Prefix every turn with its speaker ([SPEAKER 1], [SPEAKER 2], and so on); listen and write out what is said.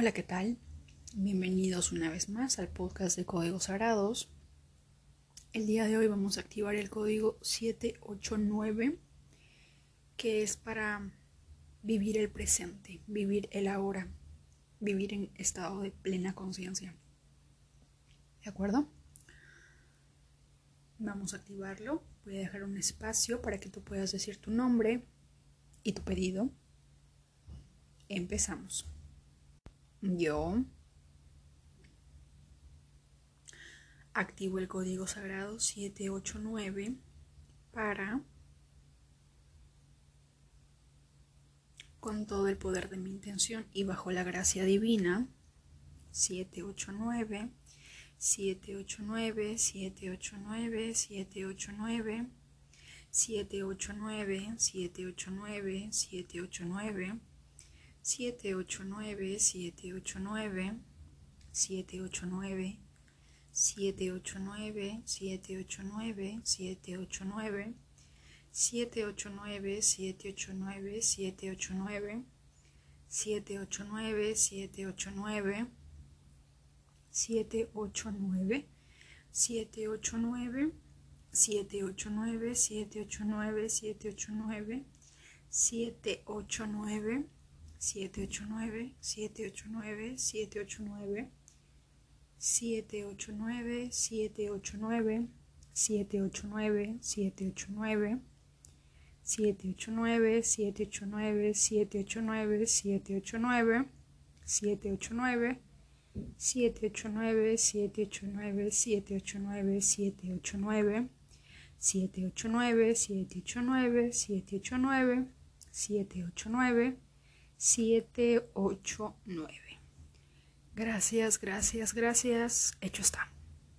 [SPEAKER 1] Hola, ¿qué tal? Bienvenidos una vez más al podcast de Códigos Sagrados. El día de hoy vamos a activar el código 789, que es para vivir el presente, vivir el ahora, vivir en estado de plena conciencia. ¿De acuerdo? Vamos a activarlo. Voy a dejar un espacio para que tú puedas decir tu nombre y tu pedido. Empezamos. Yo activo el código sagrado 789 para, con todo el poder de mi intención y bajo la gracia divina, 789, 789, 789, 789, 789, 789, 789. 789 789 789 789 789 789 789 789 789 789 789 789 789 789 789 789 789 789, 789, 789, 789, 789, 789, 789, 789, 789, 789, 789, 789, 789, 789, 789, 789, 789, 789, 789, 789, 789. Gracias, gracias, gracias. Hecho está.